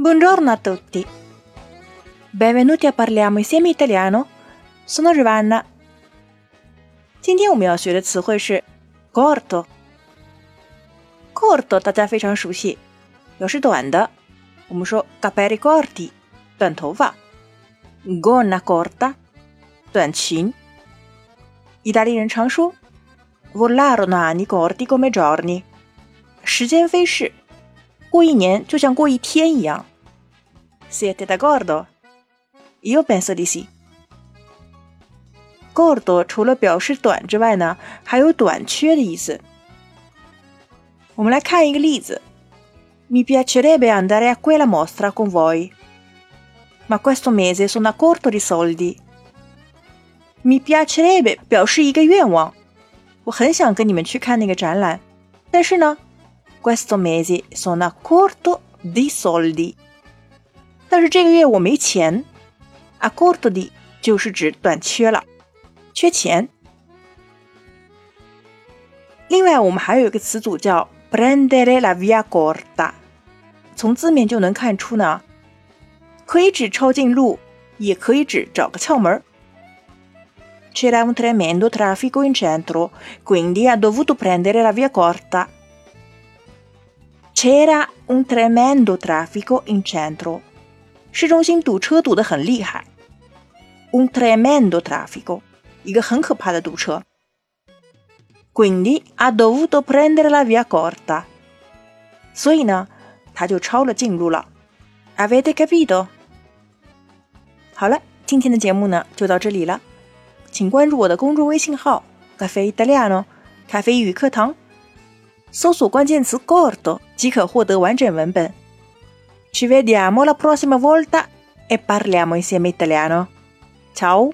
Buongiorno a tutti. Benvenuti a Parliamo insieme italiano. Sono Giovanna. 今天我们要学的词汇是 corto。corto 大家非常熟悉，表示短的。我们说 capelli corti，短头发；gonna corta，短裙。意大利人常说 volarono anni corti come giorni，时间飞逝，过一年就像过一天一样。 Siete d'accordo? Io penso di sì. Corto 除了表示短之外呢，还有短缺的意思。我们来看一个例子：Mi piacerebbe andare a quella mostra con voi, ma questo mese sono a corto di soldi. Mi piacerebbe 表示一个愿望，我很想跟你们去看那个展览，但是呢，questo mese sono a corto di soldi。 但是这个月我没钱，a corto di 就是指短缺了，缺钱。另外，我们还有一个词组叫 prendere la via corta，从字面就能看出呢，可以指抄近路，也可以指找个窍门。C'era un tremendo traffico in centro, quindi ha dovuto prendere la via corta. C'era un tremendo traffico in centro. 市中心堵车堵得很厉害，un tremendo traffico，一个很可怕的堵车。Quindi ha dovuto prendere la via corta，所以呢，他就抄了近路了。Avete capito？好了，今天的节目呢就到这里了，请关注我的公众微信号“咖啡意大利诺”咖啡语课堂，搜索关键词 “corto” 即可获得完整文本。Ci vediamo la prossima volta e parliamo insieme italiano. Ciao!